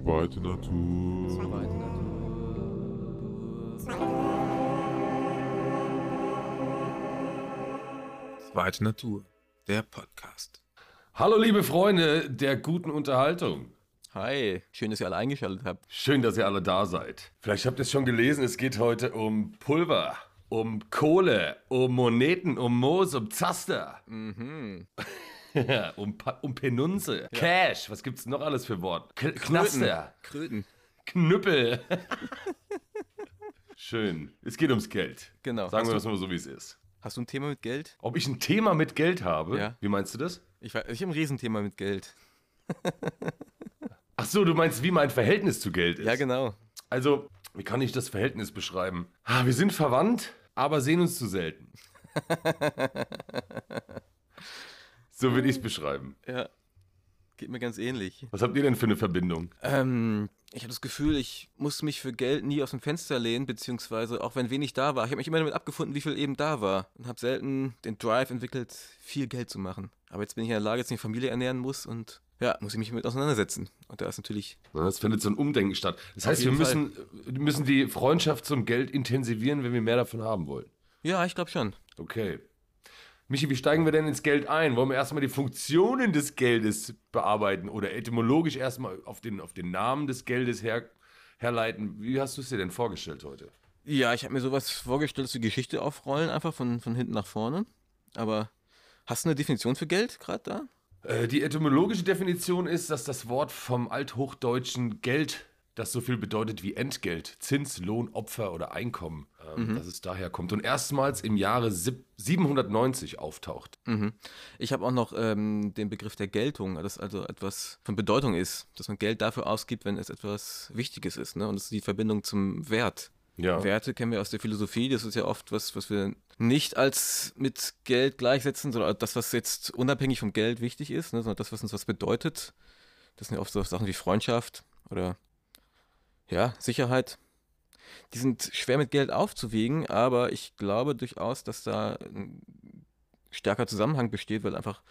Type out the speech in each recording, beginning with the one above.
Zweite Natur. Zweite Natur. Zweite Natur, der Podcast. Hallo liebe Freunde der guten Unterhaltung. Hi, schön, dass ihr alle eingeschaltet habt. Schön, dass ihr alle da seid. Vielleicht habt ihr es schon gelesen, es geht heute um Pulver, um Kohle, um Moneten, um Moos, um Zaster. Ja, um, um Penunze, Cash, was gibt's noch alles für Wort? K Knaster, Kröten. Knüppel. Schön. Es geht ums Geld. Genau. Sagen wir Hast das mal so, wie es ist. Hast du ein Thema mit Geld? Ob ich ein Thema mit Geld habe? Ja. Wie meinst du das? Ich, ich habe ein Riesenthema mit Geld. Ach so, du meinst, wie mein Verhältnis zu Geld ist? Ja, genau. Also, wie kann ich das Verhältnis beschreiben? Ah, Wir sind verwandt, aber sehen uns zu selten. so würde ich es beschreiben. Ja. Geht mir ganz ähnlich. Was habt ihr denn für eine Verbindung? Ähm, ich habe das Gefühl, ich musste mich für Geld nie aus dem Fenster lehnen, beziehungsweise auch wenn wenig da war. Ich habe mich immer damit abgefunden, wie viel eben da war. Und habe selten den Drive entwickelt, viel Geld zu machen. Aber jetzt bin ich in der Lage, dass ich eine Familie ernähren muss und ja, muss ich mich damit auseinandersetzen. Und da ist natürlich Na, Es findet so ein Umdenken statt. Das heißt, wir müssen, wir müssen die Freundschaft zum Geld intensivieren, wenn wir mehr davon haben wollen. Ja, ich glaube schon. Okay. Michi, wie steigen wir denn ins Geld ein? Wollen wir erstmal die Funktionen des Geldes bearbeiten oder etymologisch erstmal auf den, auf den Namen des Geldes her, herleiten? Wie hast du es dir denn vorgestellt heute? Ja, ich habe mir sowas vorgestellt, dass die Geschichte aufrollen, einfach von, von hinten nach vorne. Aber hast du eine Definition für Geld gerade da? Äh, Die etymologische Definition ist, dass das Wort vom althochdeutschen Geld, das so viel bedeutet wie Entgelt, Zins, Lohn, Opfer oder Einkommen, ähm, dass es daher kommt und erstmals im Jahre sieb- 790 auftaucht. Ich habe auch noch ähm, den Begriff der Geltung, dass also etwas von Bedeutung ist, dass man Geld dafür ausgibt, wenn es etwas Wichtiges ist. Ne? Und das ist die Verbindung zum Wert. Ja. Werte kennen wir aus der Philosophie, das ist ja oft was, was wir nicht als mit Geld gleichsetzen, sondern das, was jetzt unabhängig vom Geld wichtig ist, ne? sondern das, was uns was bedeutet. Das sind ja oft so Sachen wie Freundschaft oder ja, Sicherheit. Die sind schwer mit Geld aufzuwiegen, aber ich glaube durchaus, dass da ein stärker Zusammenhang besteht, weil einfach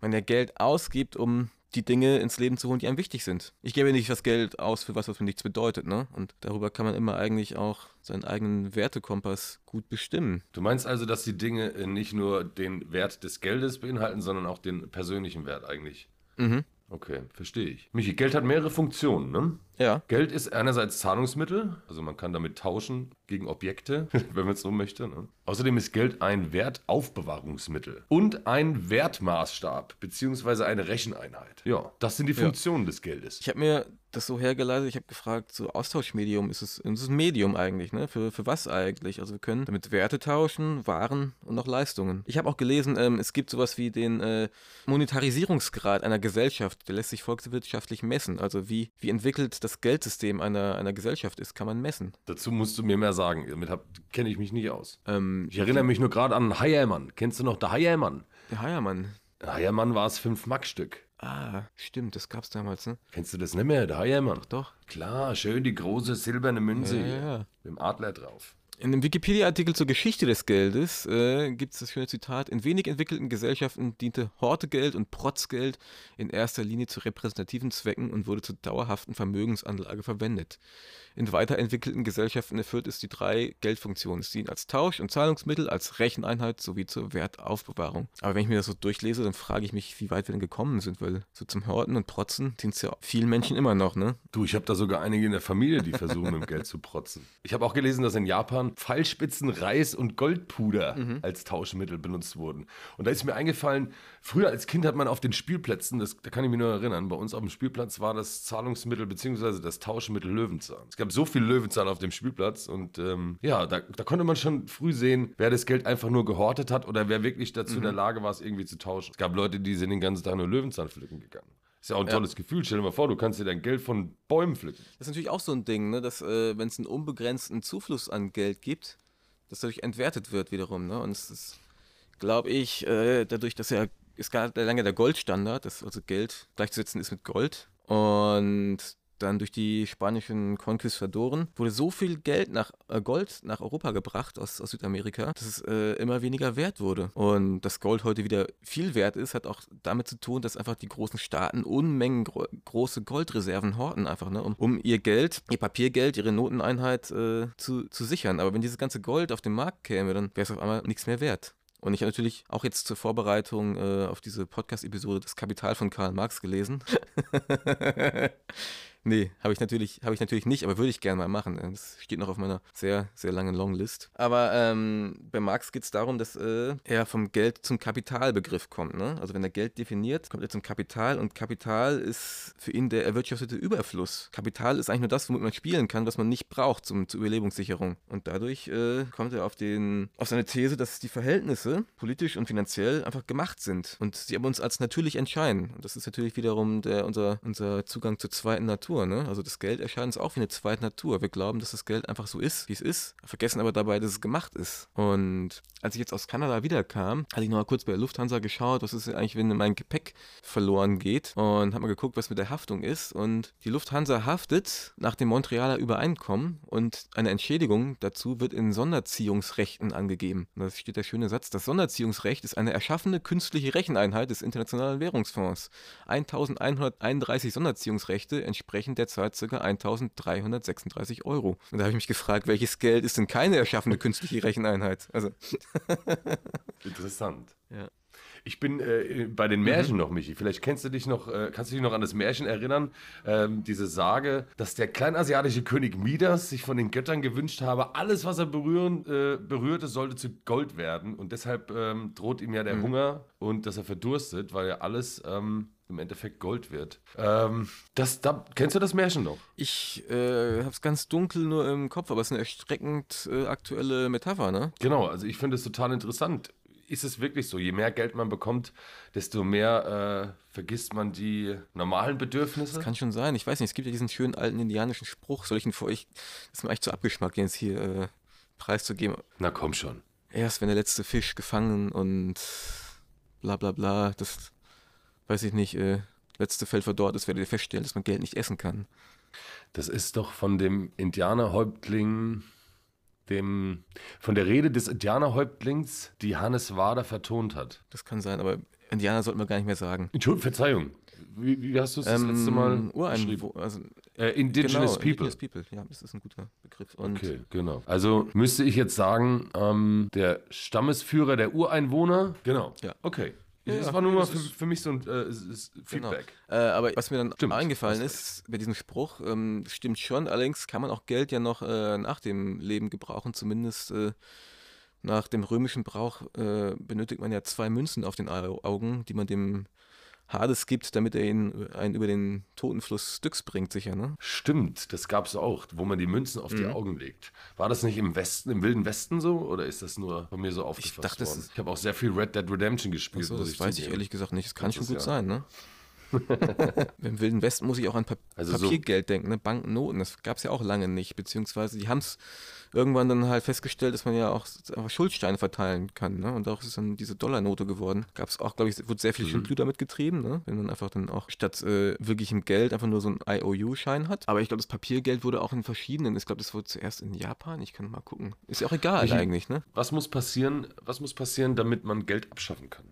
man ja Geld ausgibt, um die Dinge ins Leben zu holen, die einem wichtig sind. Ich gebe nicht das Geld aus für was, was mir nichts bedeutet, ne? Und darüber kann man immer eigentlich auch seinen eigenen Wertekompass gut bestimmen. Du meinst also, dass die Dinge nicht nur den Wert des Geldes beinhalten, sondern auch den persönlichen Wert eigentlich? Mhm. Okay, verstehe ich. Michi, Geld hat mehrere Funktionen, ne? Ja. Geld ist einerseits Zahlungsmittel, also man kann damit tauschen gegen Objekte, wenn man es so möchte. Ne? Außerdem ist Geld ein Wertaufbewahrungsmittel und ein Wertmaßstab beziehungsweise eine Recheneinheit. Ja, das sind die Funktionen des Geldes. Ich habe mir das so hergeleitet, ich habe gefragt, so Austauschmedium ist es, es ist ein Medium eigentlich, ne? Für, für was eigentlich? Also wir können damit Werte tauschen, Waren und auch Leistungen. Ich habe auch gelesen, ähm, es gibt sowas wie den äh, Monetarisierungsgrad einer Gesellschaft, der lässt sich volkswirtschaftlich messen. Also wie, wie entwickelt das Geldsystem einer, einer Gesellschaft ist, kann man messen. Dazu musst du mir mehr sagen. Damit kenne ich mich nicht aus. Ähm, Ich erinnere mich nur gerade an Heiermann. Kennst du noch der Heiermann? der Heiermann. Heiermann war es 5-Mark-Stück. Ah, stimmt, das gab's damals, ne? Kennst du das nicht mehr? Der Heiermann. Doch. Klar, schön die große silberne Münze Ja, hier. ja. Mit dem Adler drauf. In dem Wikipedia-Artikel zur Geschichte des Geldes äh, gibt es das schöne Zitat, in wenig entwickelten Gesellschaften diente Hortegeld und Protzgeld in erster Linie zu repräsentativen Zwecken und wurde zur dauerhaften Vermögensanlage verwendet. In weiterentwickelten Gesellschaften erfüllt es die drei Geldfunktionen. Es dient als Tausch- und Zahlungsmittel, als Recheneinheit sowie zur Wertaufbewahrung. Aber wenn ich mir das so durchlese, dann frage ich mich, wie weit wir denn gekommen sind, weil so zum Horten und Protzen dient es ja vielen Menschen immer noch, ne? Du, ich habe da sogar einige in der Familie, die versuchen, mit dem Geld zu protzen. Ich habe auch gelesen, dass in Japan Pfeilspitzen, Reis und Goldpuder als Tauschmittel benutzt wurden. Und da ist mir eingefallen, früher als Kind hat man auf den Spielplätzen, das, da kann ich mich nur erinnern, bei uns auf dem Spielplatz war das Zahlungsmittel bzw. das Tauschmittel Löwenzahn. Es gab so viel Löwenzahn auf dem Spielplatz und ähm, ja, da, da konnte man schon früh sehen, wer das Geld einfach nur gehortet hat oder wer wirklich dazu in der Lage war, es irgendwie zu tauschen. Es gab Leute, die sind den ganzen Tag nur Löwenzahn pflücken gegangen. Ist ja auch ein tolles Gefühl. Stell dir mal vor, du kannst dir dein Geld von Bäumen pflücken. Das ist natürlich auch so ein Ding, ne, dass äh, wenn es einen unbegrenzten Zufluss an Geld gibt, das dadurch entwertet wird wiederum. Ne? Und es ist, glaube ich, äh, dadurch, dass ja, ist gar lange der Goldstandard, dass also Geld gleichzusetzen ist mit Gold. Und dann durch die spanischen Konquistadoren wurde so viel Geld nach äh, Gold nach Europa gebracht aus, aus Südamerika, dass es äh, immer weniger wert wurde. Und das Gold heute wieder viel wert ist, hat auch damit zu tun, dass einfach die großen Staaten Unmengen gro große Goldreserven horten, einfach, ne, um, um ihr Geld, ihr Papiergeld, ihre Noteneinheit äh, zu, zu sichern. Aber wenn dieses ganze Gold auf den Markt käme, dann wäre es auf einmal nichts mehr wert. Und ich habe natürlich auch jetzt zur Vorbereitung äh, auf diese Podcast-Episode das Kapital von Karl Marx gelesen. Nee, habe ich, natürlich, hab ich natürlich nicht, aber würde ich gerne mal machen. Das steht noch auf meiner sehr, sehr langen Longlist. Aber ähm, bei Marx geht es darum, dass äh, er vom Geld zum Kapitalbegriff kommt. Ne? Also wenn er Geld definiert, kommt er zum Kapital und Kapital ist für ihn der erwirtschaftete Überfluss. Kapital ist eigentlich nur das, womit man spielen kann, was man nicht braucht zum, zur Überlebungssicherung. Und dadurch äh, kommt er auf, den, auf seine These, dass die Verhältnisse politisch und finanziell einfach gemacht sind und sie aber uns als natürlich entscheiden. Und das ist natürlich wiederum der, unser, unser Zugang zur zweiten Natur. Natur. Ne? Also das Geld erscheint uns auch wie eine zweite Natur. Wir glauben, dass das Geld einfach so ist, wie es ist, vergessen aber dabei, dass es gemacht ist. Und als ich jetzt aus Kanada wiederkam, hatte ich noch mal kurz bei der Lufthansa geschaut, was ist eigentlich, wenn mein Gepäck verloren geht und habe mal geguckt, was mit der Haftung ist. Und die Lufthansa haftet nach dem Montrealer Übereinkommen und eine Entschädigung dazu wird in Sonderziehungsrechten angegeben. Und da steht der schöne Satz, das Sonderziehungsrecht ist eine erschaffene künstliche Recheneinheit des Internationalen Währungsfonds. 1131 Sonderziehungsrechte entsprechen entsprechend derzeit ca. 1336 Euro. Und da habe ich mich gefragt, welches Geld ist denn keine erschaffene künstliche Recheneinheit? Also. Interessant. Ja. Ich bin äh, bei den Märchen mhm. noch, Michi. Vielleicht kennst du dich noch, äh, kannst du dich noch an das Märchen erinnern? Ähm, diese Sage, dass der kleinasiatische König Midas sich von den Göttern gewünscht habe, alles, was er berühren, äh, berührte, sollte zu Gold werden. Und deshalb ähm, droht ihm ja der mhm. Hunger und dass er verdurstet, weil ja alles ähm, im Endeffekt Gold wird. Ähm, das, da, kennst du das Märchen noch? Ich äh, habe es ganz dunkel nur im Kopf, aber es ist eine erschreckend äh, aktuelle Metapher, ne? Genau, also ich finde es total interessant. Ist es wirklich so? Je mehr Geld man bekommt, desto mehr äh, vergisst man die normalen Bedürfnisse? Das kann schon sein. Ich weiß nicht, es gibt ja diesen schönen alten indianischen Spruch. Soll ich ihn vor euch. Das ist mir echt zu abgeschmackt, den jetzt hier äh, preiszugeben. Na komm schon. Erst wenn der letzte Fisch gefangen und bla bla bla. Das weiß ich nicht, äh, letzte Feld verdorrt ist, werdet ihr feststellen, dass man Geld nicht essen kann. Das ist doch von dem Indianerhäuptling, dem, von der Rede des Indianerhäuptlings, die Hannes Wader vertont hat. Das kann sein, aber Indianer sollten wir gar nicht mehr sagen. Entschuldigung, Verzeihung. Wie, wie hast du es das ähm, letzte Mal Urein, also, äh, Indigenous genau, People. Indigenous People, ja, das ist ein guter Begriff. Und okay, genau. Also müsste ich jetzt sagen, ähm, der Stammesführer der Ureinwohner. Genau. Ja. Okay. Ja, das war nur mal für, für mich so ein äh, genau. Feedback. Genau. Äh, aber was mir dann stimmt, eingefallen ist bei diesem Spruch, ähm, stimmt schon, allerdings kann man auch Geld ja noch äh, nach dem Leben gebrauchen, zumindest äh, nach dem römischen Brauch äh, benötigt man ja zwei Münzen auf den Augen, die man dem Hades gibt, damit er ihn einen über den Totenfluss Styx bringt, sicher, ne? Stimmt, das gab es auch, wo man die Münzen auf mhm. die Augen legt. War das nicht im Westen, im Wilden Westen so oder ist das nur von mir so aufgefasst ich dachte, worden? Ich habe auch sehr viel Red Dead Redemption gespielt. So, das ich weiß ich ehrlich gesagt nicht. Das kann schon gut sein, ne? Im Wilden Westen muss ich auch an pa also Papiergeld so denken, ne? Banknoten. Das gab es ja auch lange nicht, beziehungsweise die haben es irgendwann dann halt festgestellt, dass man ja auch einfach Schuldsteine verteilen kann. Ne? Und auch ist dann diese Dollarnote geworden. Gab es auch, glaube ich, wurde sehr viel mhm. Schindblüt damit getrieben, ne? wenn man einfach dann auch statt äh, wirklichem Geld einfach nur so ein IOU-Schein hat. Aber ich glaube, das Papiergeld wurde auch in verschiedenen, ich glaube, das wurde zuerst in Japan, ich kann mal gucken. Ist ja auch egal ich, eigentlich, ne? Was muss passieren, was muss passieren, damit man Geld abschaffen kann?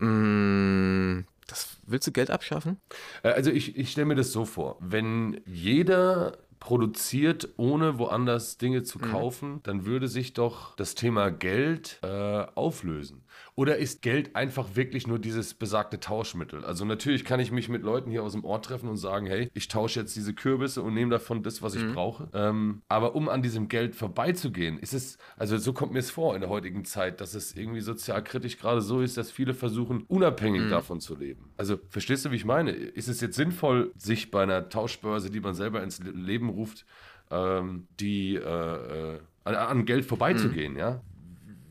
Mmh. Das willst du Geld abschaffen? Äh, also ich, ich stelle mir das so vor, wenn jeder produziert, ohne woanders Dinge zu mhm. kaufen, mhm. dann würde sich doch das Thema Geld äh, auflösen. Oder ist Geld einfach wirklich nur dieses besagte Tauschmittel? Also natürlich kann ich mich mit Leuten hier aus dem Ort treffen und sagen, hey, ich tausche jetzt diese Kürbisse und nehme davon das, was ich mhm. brauche. Ähm, aber um an diesem Geld vorbeizugehen, ist es, also so kommt mir es vor in der heutigen Zeit, dass es irgendwie sozialkritisch gerade so ist, dass viele versuchen, unabhängig mhm. davon zu leben. Also verstehst du, wie ich meine? Ist es jetzt sinnvoll, sich bei einer Tauschbörse, die man selber ins Leben ruft, ähm, die äh, äh, an Geld vorbeizugehen, mhm. ja?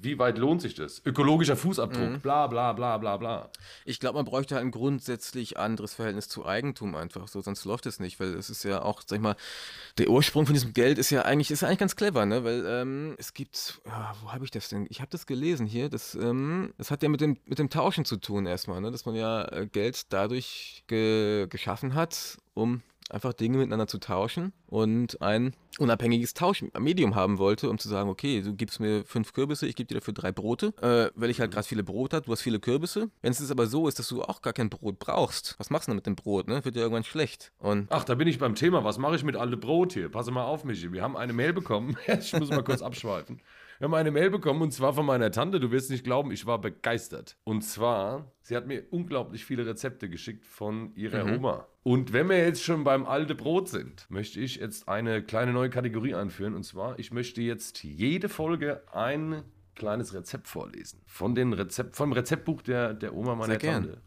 Wie weit lohnt sich das? Ökologischer Fußabdruck, mhm. bla bla bla bla bla. Ich glaube, man bräuchte halt ein grundsätzlich anderes Verhältnis zu Eigentum einfach so, sonst läuft es nicht, weil es ist ja auch, sag ich mal, der Ursprung von diesem Geld ist ja eigentlich, ist ja eigentlich ganz clever, ne? Weil ähm, es gibt, ja, wo habe ich das denn? Ich habe das gelesen hier, das, ähm, das hat ja mit dem, mit dem Tauschen zu tun erstmal, ne? Dass man ja äh, Geld dadurch ge geschaffen hat, um einfach Dinge miteinander zu tauschen und ein unabhängiges Tauschmedium haben wollte, um zu sagen, okay, du gibst mir fünf Kürbisse, ich gebe dir dafür drei Brote, äh, weil ich halt gerade viele Brote habe, du hast viele Kürbisse. Wenn es aber so ist, dass du auch gar kein Brot brauchst, was machst du denn mit dem Brot, ne? Wird dir irgendwann schlecht. Und Ach, da bin ich beim Thema. Was mache ich mit alle Brot hier? Pass mal auf, Michi. Wir haben eine Mail bekommen. ich muss mal kurz abschweifen. Wir haben eine Mail bekommen und zwar von meiner Tante. Du wirst nicht glauben, ich war begeistert. Und zwar, sie hat mir unglaublich viele Rezepte geschickt von ihrer Oma. Und wenn wir jetzt schon beim alte Brot sind, möchte ich jetzt eine kleine neue Kategorie einführen. Und zwar, ich möchte jetzt jede Folge ein kleines Rezept vorlesen. Von den Rezept, vom Rezeptbuch der, der Oma meiner Sehr gern.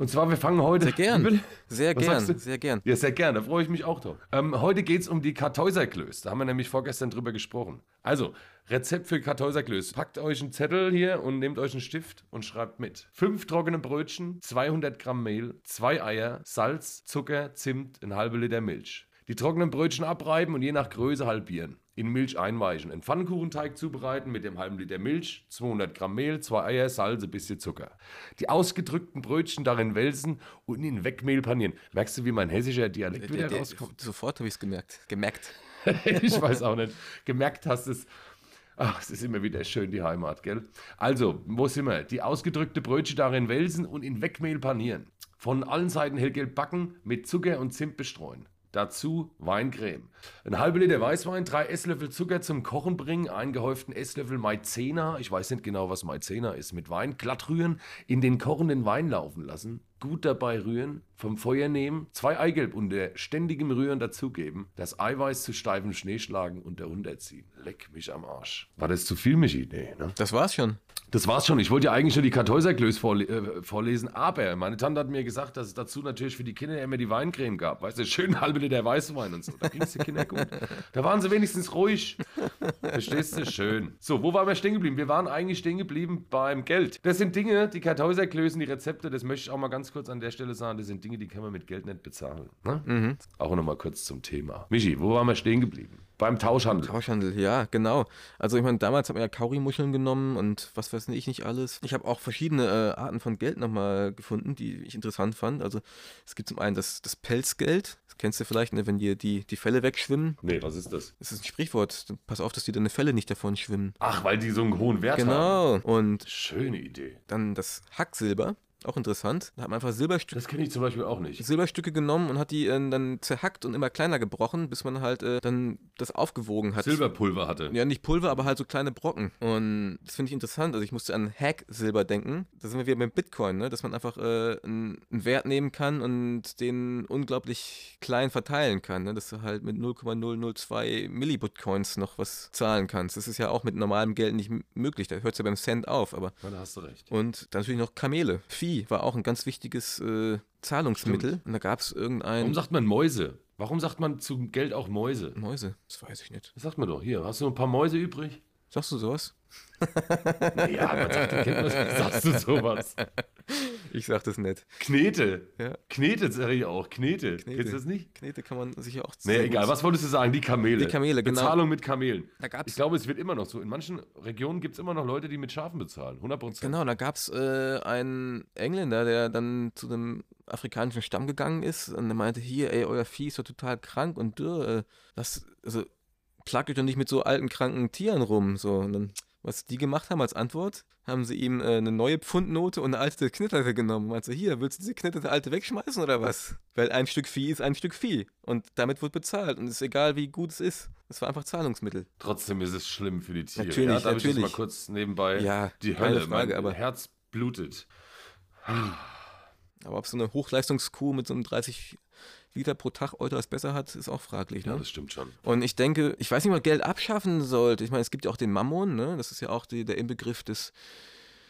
Und zwar, wir fangen heute. sehr gern, sehr gern, sehr gern. Ja, sehr gern, da freue ich mich auch drauf. Ähm, heute geht es um die Kartäuserklöße. Da haben wir nämlich vorgestern drüber gesprochen. Also, Rezept für Kartäuserklöße. Packt euch einen Zettel hier und nehmt euch einen Stift und schreibt mit. Fünf trockene Brötchen, 200 Gramm Mehl, zwei Eier, Salz, Zucker, Zimt, ein halber Liter Milch. Die trockenen Brötchen abreiben und je nach Größe halbieren. In Milch einweichen. Einen Pfannkuchenteig zubereiten mit dem halben Liter Milch, 200 Gramm Mehl, zwei Eier, Salz, ein bisschen Zucker. Die ausgedrückten Brötchen darin wälzen und in Wegmehl panieren. Merkst du, wie mein hessischer Dialekt Der, wieder der, rauskommt? sofort habe ich es gemerkt. Gemerkt. ich weiß auch nicht. Gemerkt hast es. Ach, es ist immer wieder schön, die Heimat, gell? Also, wo sind wir? Die ausgedrückte Brötchen darin wälzen und in Wegmehl panieren. Von allen Seiten hellgelb backen, mit Zucker und Zimt bestreuen. Dazu Weincreme. Ein halber Liter Weißwein, drei Esslöffel Zucker zum Kochen bringen, einen gehäuften Esslöffel Maizena, ich weiß nicht genau, was Maizena ist, mit Wein glatt rühren, in den kochenden Wein laufen lassen, gut dabei rühren, vom Feuer nehmen, zwei Eigelb unter ständigem Rühren dazugeben, das Eiweiß zu steifem Schnee schlagen und darunter ziehen. Leck mich am Arsch. War das zu viel, Michi? Nee, ne? Das war's schon. Das war's schon. Ich wollte ja eigentlich nur die Kartäuserklöße vorle äh, vorlesen, aber meine Tante hat mir gesagt, dass es dazu natürlich für die Kinder immer die Weincreme gab. Weißt du, schön halbe Liter Weißwein und so. Da ging es den Kindern gut. Da waren sie wenigstens ruhig. Verstehst du? Schön. So, wo waren wir stehen geblieben? Wir waren eigentlich stehen geblieben beim Geld. Das sind Dinge, die Kartäuserklößen, die Rezepte, das möchte ich auch mal ganz kurz an der Stelle sagen, das sind Dinge, die kann man mit Geld nicht bezahlen. Ne? Auch nochmal kurz zum Thema. Michi, wo waren wir stehen geblieben? Beim Tauschhandel. Tauschhandel, ja, genau. Also ich meine, damals hat man ja Kaurimuscheln genommen und was weiß ich nicht alles. Ich habe auch verschiedene äh, Arten von Geld nochmal gefunden, die ich interessant fand. Also es gibt zum einen das, das Pelzgeld, das kennst du vielleicht, ne, wenn dir die, die Fälle wegschwimmen. Nee, was ist das? Das ist ein Sprichwort. Pass auf, dass dir deine Fälle nicht davon schwimmen. Ach, weil die so einen hohen Wert haben. Genau. Und Schöne Idee. dann das Hacksilber, auch interessant. Da hat man einfach Silberstücke Das kenne ich zum Beispiel auch nicht. Silberstücke genommen und hat die äh, dann zerhackt und immer kleiner gebrochen, bis man halt äh, dann das aufgewogen hat. Silberpulver hatte. Ja, nicht Pulver, aber halt so kleine Brocken. Und das finde ich interessant. Also ich musste an Hack-Silber denken. Da sind wir wieder beim Bitcoin, ne? dass man einfach äh, einen, Wert nehmen kann und den unglaublich klein verteilen kann. Ne? Dass du halt mit 0,002 Millibitcoins noch was zahlen kannst. Das ist ja auch mit normalem Geld nicht möglich. Da hört es ja beim Cent auf. Aber Ja, da hast du recht. und dann natürlich noch Kamele. Vieh war auch ein ganz wichtiges äh, Zahlungsmittel. Und da gab es irgendein... Warum sagt man Mäuse? Warum sagt man zum Geld auch Mäuse? Mäuse? Das weiß ich nicht. Das sagt man doch. Hier, hast du noch ein paar Mäuse übrig? Sagst du sowas? Ja, man sagt, du kennst was. Sagst du sowas? Ich sag das nicht. Knete. Ja. Knete sage ich auch. Knete. Knete. Kennst du das nicht? Knete kann man sicher auch Nee, sehr egal. Was wolltest du sagen? Die Kamele. Die Kamele, genau. Bezahlung mit Kamelen. Da gab's- ich glaube, es wird immer noch so. In manchen Regionen gibt es immer noch Leute, die mit Schafen bezahlen. 100 Prozent. Genau, da gab es äh, einen Engländer, der dann zu einem afrikanischen Stamm gegangen ist und der meinte, hier, ey, euer Vieh ist doch total krank und dürr. Äh, das, also, plagt euch doch nicht mit so alten, kranken Tieren rum. So, und dann, was die gemacht haben als Antwort, haben sie ihm äh, eine neue Pfundnote und eine alte knitterte genommen. Meinte, hier, willst du diese knitterte alte wegschmeißen oder was? Weil ein Stück Vieh ist ein Stück Vieh. Und damit wird bezahlt. Und es ist egal, wie gut es ist. Es war einfach Zahlungsmittel. Trotzdem ist es schlimm für die Tiere. Natürlich, ja, darf ich das natürlich. mal kurz nebenbei? Ja, die Hölle. Frage, mein aber- Herz blutet. Aber ob so eine Hochleistungskuh mit so einem 30 Liter pro Tag Euter es besser hat, ist auch fraglich. Ja, Ne? das stimmt schon. Und ich denke, ich weiß nicht, ob man Geld abschaffen sollte. Ich meine, es gibt ja auch den Mammon, ne? das ist ja auch die, der Inbegriff des,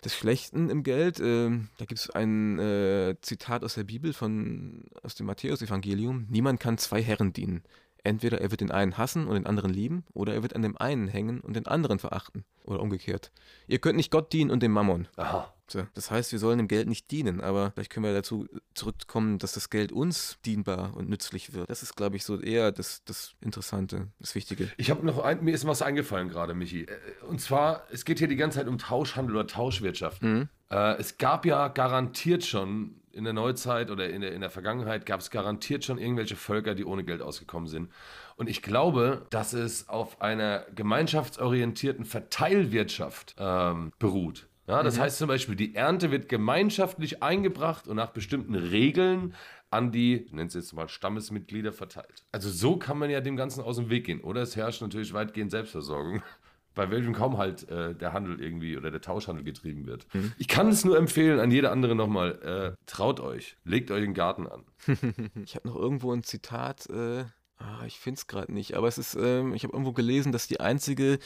des Schlechten im Geld. Ähm, da gibt es ein äh, Zitat aus der Bibel, von, aus dem Matthäus-Evangelium. Niemand kann zwei Herren dienen. Entweder er wird den einen hassen und den anderen lieben, oder er wird an dem einen hängen und den anderen verachten. Oder umgekehrt. Ihr könnt nicht Gott dienen und dem Mammon. Aha. So, Das heißt, wir sollen dem Geld nicht dienen, aber vielleicht können wir dazu zurückkommen, dass das Geld uns dienbar und nützlich wird. Das ist, glaube ich, so eher das, das Interessante, das Wichtige. Ich habe noch ein, mir ist was eingefallen gerade, Michi. Äh, Und zwar, es geht hier die ganze Zeit um Tauschhandel oder Tauschwirtschaft. Mhm. Äh, es gab ja garantiert schon in der Neuzeit oder in der, in der Vergangenheit gab es garantiert schon irgendwelche Völker, die ohne Geld ausgekommen sind. Und ich glaube, dass es auf einer gemeinschaftsorientierten Verteilwirtschaft ähm, beruht. Ja, das heißt zum Beispiel, die Ernte wird gemeinschaftlich eingebracht und nach bestimmten Regeln an die, nennen es jetzt mal Stammesmitglieder verteilt. Also so kann man ja dem Ganzen aus dem Weg gehen. Oder es herrscht natürlich weitgehend Selbstversorgung. Bei welchem kaum halt äh, der Handel irgendwie oder der Tauschhandel getrieben wird. Ich kann es nur empfehlen an jede andere nochmal. Äh, traut euch, legt euch den Garten an. Ich habe noch irgendwo ein Zitat, äh, ah, ich finde es gerade nicht, aber es ist, ähm, ich habe irgendwo gelesen, dass die einzige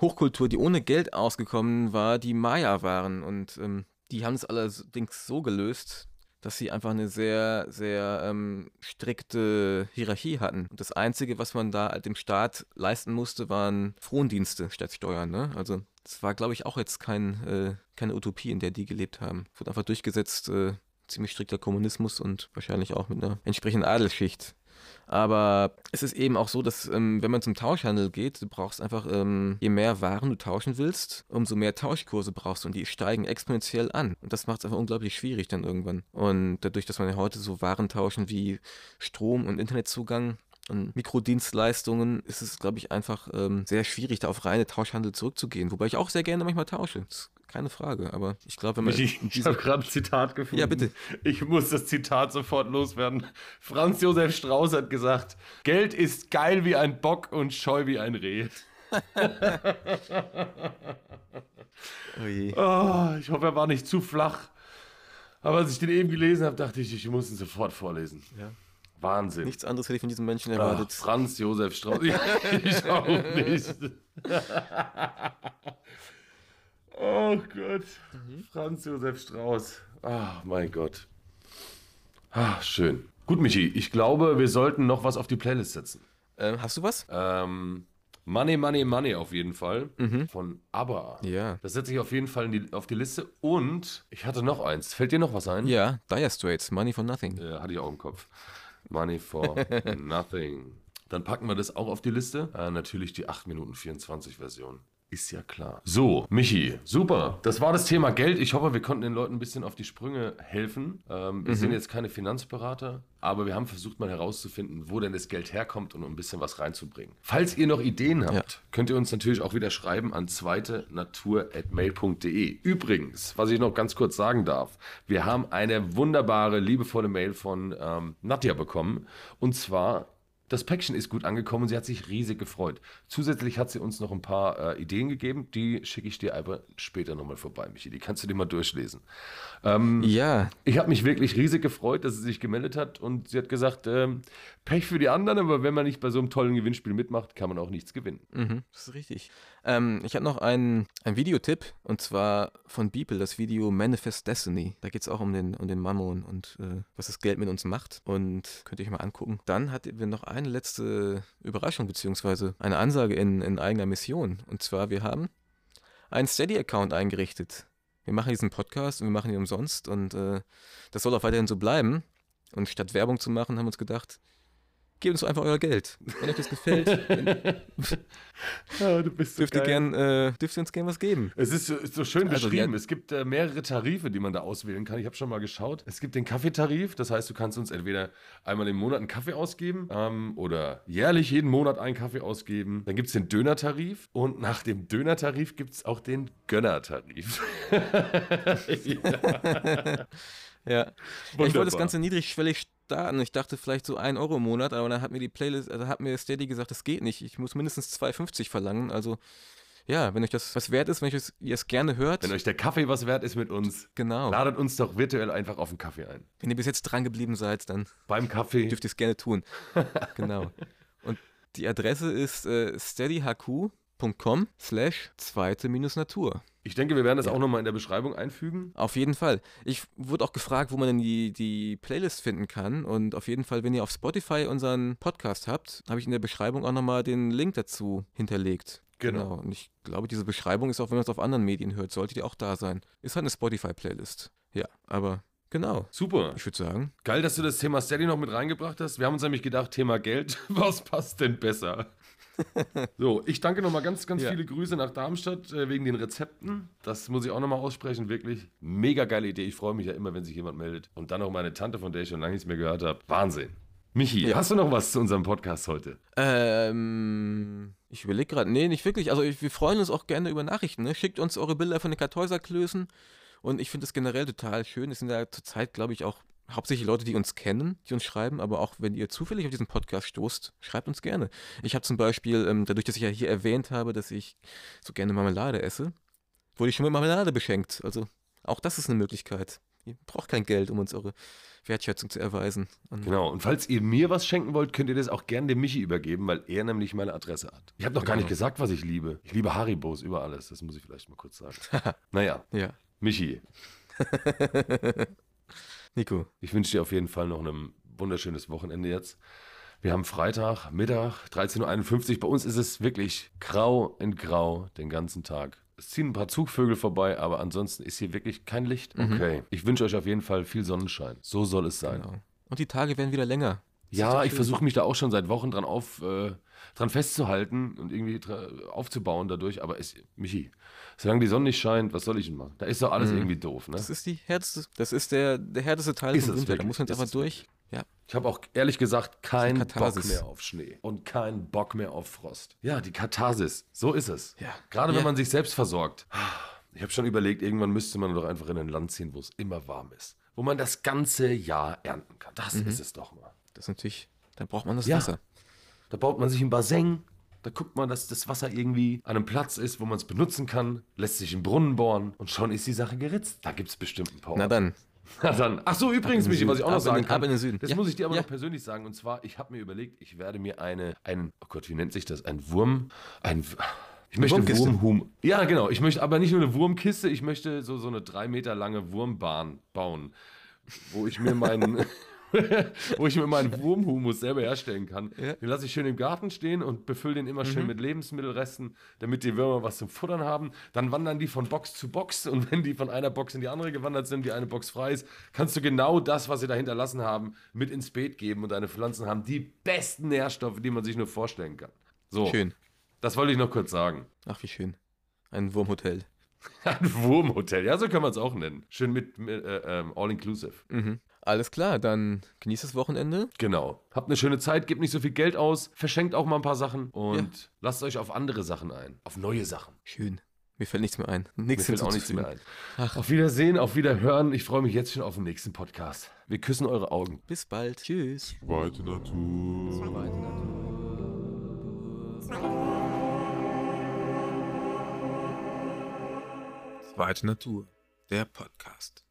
Hochkultur, die ohne Geld ausgekommen war, die Maya waren. Und ähm, die haben es allerdings so gelöst, dass sie einfach eine sehr, sehr ähm, strikte Hierarchie hatten. Und das Einzige, was man da dem Staat leisten musste, waren Frondienste statt Steuern. Ne? Also das war, glaube ich, auch jetzt kein, äh, keine Utopie, in der die gelebt haben. Wurde einfach durchgesetzt, äh, ziemlich strikter Kommunismus und wahrscheinlich auch mit einer entsprechenden Adelsschicht. Aber es ist eben auch so, dass ähm, wenn man zum Tauschhandel geht, du brauchst einfach, ähm, je mehr Waren du tauschen willst, umso mehr Tauschkurse brauchst du und die steigen exponentiell an. Und das macht es einfach unglaublich schwierig dann irgendwann. Und dadurch, dass man ja heute so Waren tauschen wie Strom und Internetzugang, und Mikrodienstleistungen ist es, glaube ich, einfach ähm, sehr schwierig, da auf reine Tauschhandel zurückzugehen. Wobei ich auch sehr gerne manchmal tausche. Das ist keine Frage. Aber ich glaube, wenn man. Ich, ich habe gerade ein Zitat gefunden. Ja, bitte. Ich muss das Zitat sofort loswerden. Franz Josef Strauß hat gesagt: Geld ist geil wie ein Bock und scheu wie ein Reh. Oh je. Oh, ich hoffe, er war nicht zu flach. Aber als ich den eben gelesen habe, dachte ich, ich muss ihn sofort vorlesen. Ja. Wahnsinn. Nichts anderes hätte ich von diesem Menschen Ach, erwartet. Franz Josef Strauß. Ja, ich auch nicht. oh Gott. Franz Josef Strauß. Ach, mein Gott. Ah, schön. Gut, Michi, ich glaube, wir sollten noch was auf die Playlist setzen. Ähm, hast du was? Ähm, Money, Money, Money auf jeden Fall. Von ABBA. Ja. Das setze ich auf jeden Fall in die, auf die Liste. Und ich hatte noch eins. Fällt dir noch was ein? Ja, Dire Straits, Money for Nothing. Äh, hatte ich auch im Kopf. Money for nothing. Dann packen wir das auch auf die Liste. Äh, natürlich die 8 Minuten 24 Version. Ist ja klar. So, Michi, super. Das war das Thema Geld. Ich hoffe, wir konnten den Leuten ein bisschen auf die Sprünge helfen. Ähm, wir sind jetzt keine Finanzberater, aber wir haben versucht mal herauszufinden, wo denn das Geld herkommt und um ein bisschen was reinzubringen. Falls ihr noch Ideen habt, Ja. könnt ihr uns natürlich auch wieder schreiben an zweitenatur.mail.de. Übrigens, was ich noch ganz kurz sagen darf, wir haben eine wunderbare, liebevolle Mail von ähm, Nadja bekommen. Und zwar, das Päckchen ist gut angekommen und sie hat sich riesig gefreut. Zusätzlich hat sie uns noch ein paar äh, Ideen gegeben, die schicke ich dir aber später nochmal vorbei, Michi. Die kannst du dir mal durchlesen. Ja, Ich habe mich wirklich riesig gefreut, dass sie sich gemeldet hat und sie hat gesagt, ähm, Pech für die anderen, aber wenn man nicht bei so einem tollen Gewinnspiel mitmacht, kann man auch nichts gewinnen. mhm, das ist richtig. Ähm, ich habe noch einen, einen Videotipp und zwar von Beeple, das Video Manifest Destiny. Da geht es auch um den, um den Mammon und äh, was das Geld mit uns macht. Und könnt ihr euch mal angucken. Dann hatten wir noch eine letzte Überraschung, beziehungsweise eine Ansage in, in eigener Mission. Und zwar, wir haben einen Steady-Account eingerichtet. Wir machen diesen Podcast und wir machen ihn umsonst und äh, das soll auch weiterhin so bleiben. Und statt Werbung zu machen, haben wir uns gedacht, gebt uns einfach euer Geld. Wenn euch das gefällt, Ja, du bist dürft ihr, gern, äh, dürft ihr uns gern was geben. Es ist so, ist so schön Also, beschrieben. ja- Es gibt äh, mehrere Tarife, die man da auswählen kann. Ich habe schon mal geschaut. Es gibt den Kaffeetarif. Das heißt, du kannst uns entweder einmal im Monat einen Kaffee ausgeben ähm, oder jährlich jeden Monat einen Kaffee ausgeben. Dann gibt es den Dönertarif. Und nach dem Dönertarif gibt es auch den Gönnertarif. Ja. ich wollte das. Ganze niedrigschwellig starten. Ich dachte vielleicht so 1 Euro im Monat, aber dann hat mir die Playlist, also hat mir Steady gesagt, das geht nicht. Ich muss mindestens 2,50 verlangen. Also ja, wenn euch das was wert ist, wenn euch das, ihr es gerne hört, Wenn euch der Kaffee was wert ist mit uns, genau. ladet uns doch virtuell einfach auf einen Kaffee ein. Wenn ihr bis jetzt dran geblieben seid, dann Beim Kaffee. dürft ihr es gerne tun. genau. Und die Adresse ist äh, steadyhq.com slash zweite Natur. Ich denke, wir werden das auch nochmal in der Beschreibung einfügen. Auf jeden Fall. Ich wurde auch gefragt, wo man denn die, die Playlist finden kann. Und auf jeden Fall, wenn ihr auf Spotify unseren Podcast habt, habe ich in der Beschreibung auch nochmal den Link dazu hinterlegt. Genau. Und ich glaube, diese Beschreibung ist auch, wenn man es auf anderen Medien hört, sollte die auch da sein. Ist halt eine Spotify-Playlist. Ja, aber genau. Super. Ich würde sagen, Geil, dass du das Thema Steady noch mit reingebracht hast. Wir haben uns nämlich gedacht, Thema Geld, was passt denn besser? So, ich danke nochmal ganz, ganz Ja. viele Grüße nach Darmstadt äh, wegen den Rezepten. Das muss ich auch nochmal aussprechen, wirklich. Mega geile Idee. Ich freue mich ja immer, wenn sich jemand meldet. Und dann noch meine Tante, von der ich schon lange nichts mehr gehört habe. Wahnsinn. Michi, Ja. hast du noch was zu unserem Podcast heute? Ähm, ich überlege gerade, nee, nicht wirklich. Also ich, wir freuen uns auch gerne über Nachrichten. Ne? Schickt uns eure Bilder von den Kartäuserklößen. Und ich finde das generell total schön. Es sind ja zurzeit, glaube ich, auch hauptsächlich Leute, die uns kennen, die uns schreiben. Aber auch wenn ihr zufällig auf diesen Podcast stoßt, schreibt uns gerne. Ich habe zum Beispiel, ähm, dadurch, dass ich ja hier erwähnt habe, dass ich so gerne Marmelade esse, wurde ich schon mit Marmelade beschenkt. Also auch das ist eine Möglichkeit. Ihr braucht kein Geld, um uns eure Wertschätzung zu erweisen. Und Genau. Und falls ihr mir was schenken wollt, könnt ihr das auch gerne dem Michi übergeben, weil er nämlich meine Adresse hat. Ich habe noch gar nicht Genau. gesagt, was ich liebe. Ich liebe Haribos über alles. Das muss ich vielleicht mal kurz sagen. naja, Ja. Michi, Nico. Ich wünsche dir auf jeden Fall noch ein wunderschönes Wochenende jetzt. Wir haben Freitag, Mittag, 13.51 Uhr. Bei uns ist es wirklich grau in grau den ganzen Tag. Es ziehen ein paar Zugvögel vorbei, aber ansonsten ist hier wirklich kein Licht. Okay. Ich wünsche euch auf jeden Fall viel Sonnenschein. So soll es sein. Genau. Und die Tage werden wieder länger. Das Ja, ich versuche mich da auch schon seit Wochen dran, auf, äh, dran festzuhalten und irgendwie aufzubauen dadurch. Aber es, Michi, solange die Sonne nicht scheint, was soll ich denn machen? Da ist doch alles irgendwie doof. Ne? Das ist die härteste, das ist der, der härteste Teil Ist vom Winter. Da muss man jetzt einfach durch. Ja. Ich habe auch ehrlich gesagt keinen Bock mehr auf Schnee und keinen Bock mehr auf Frost. Ja, die Katharsis, so ist es. Ja. Gerade wenn Ja. man sich selbst versorgt. Ich habe schon überlegt, irgendwann müsste man doch einfach in ein Land ziehen, wo es immer warm ist. Wo man das ganze Jahr ernten kann. Das ist es doch mal. Das ist natürlich, dann braucht man das Ja. Wasser. Da baut man sich ein Bassin. Da guckt man, dass das Wasser irgendwie an einem Platz ist, wo man es benutzen kann, lässt sich einen Brunnen bohren und schon ist die Sache geritzt. Da gibt es bestimmt ein paar. Na dann. Na dann. Ach so, übrigens, Michi, was ich auch noch sagen kann. in den Süden. Das Ja. muss ich dir aber Ja. noch persönlich sagen. Und zwar, ich habe mir überlegt, ich werde mir eine, ein, oh Gott, wie nennt sich das? Ein Wurm, ein, ich möchte Wurmkiste. Wurmhum. Ja, genau. Ich möchte aber nicht nur eine Wurmkiste, ich möchte so, so eine drei Meter lange Wurmbahn bauen, wo ich mir meinen, wo ich mir meinen Wurmhumus selber herstellen kann. Ja. Den lasse ich schön im Garten stehen und befülle den immer schön mit Lebensmittelresten, damit die Würmer was zum Futtern haben. Dann wandern die von Box zu Box und wenn die von einer Box in die andere gewandert sind, die eine Box frei ist, kannst du genau das, was sie da hinterlassen haben, mit ins Beet geben und deine Pflanzen haben die besten Nährstoffe, die man sich nur vorstellen kann. So, Schön. das wollte ich noch kurz sagen. Ach, wie schön. Ein Wurmhotel. Ein Wurmhotel, ja, so kann man es auch nennen. Schön mit, mit äh, ähm, All-Inclusive. Mhm. Alles klar, dann genießt das Wochenende. Genau. Habt eine schöne Zeit, gebt nicht so viel Geld aus, verschenkt auch mal ein paar Sachen und Ja. lasst euch auf andere Sachen ein. Auf neue Sachen. Schön. Mir fällt nichts mehr ein. Mir Nichts fällt auch nichts mehr ein. Auf Wiedersehen, auf Wiederhören. Ich freue mich jetzt schon auf den nächsten Podcast. Wir küssen eure Augen. Bis bald. Tschüss. Zweite Natur. Zweite Natur. Der Podcast.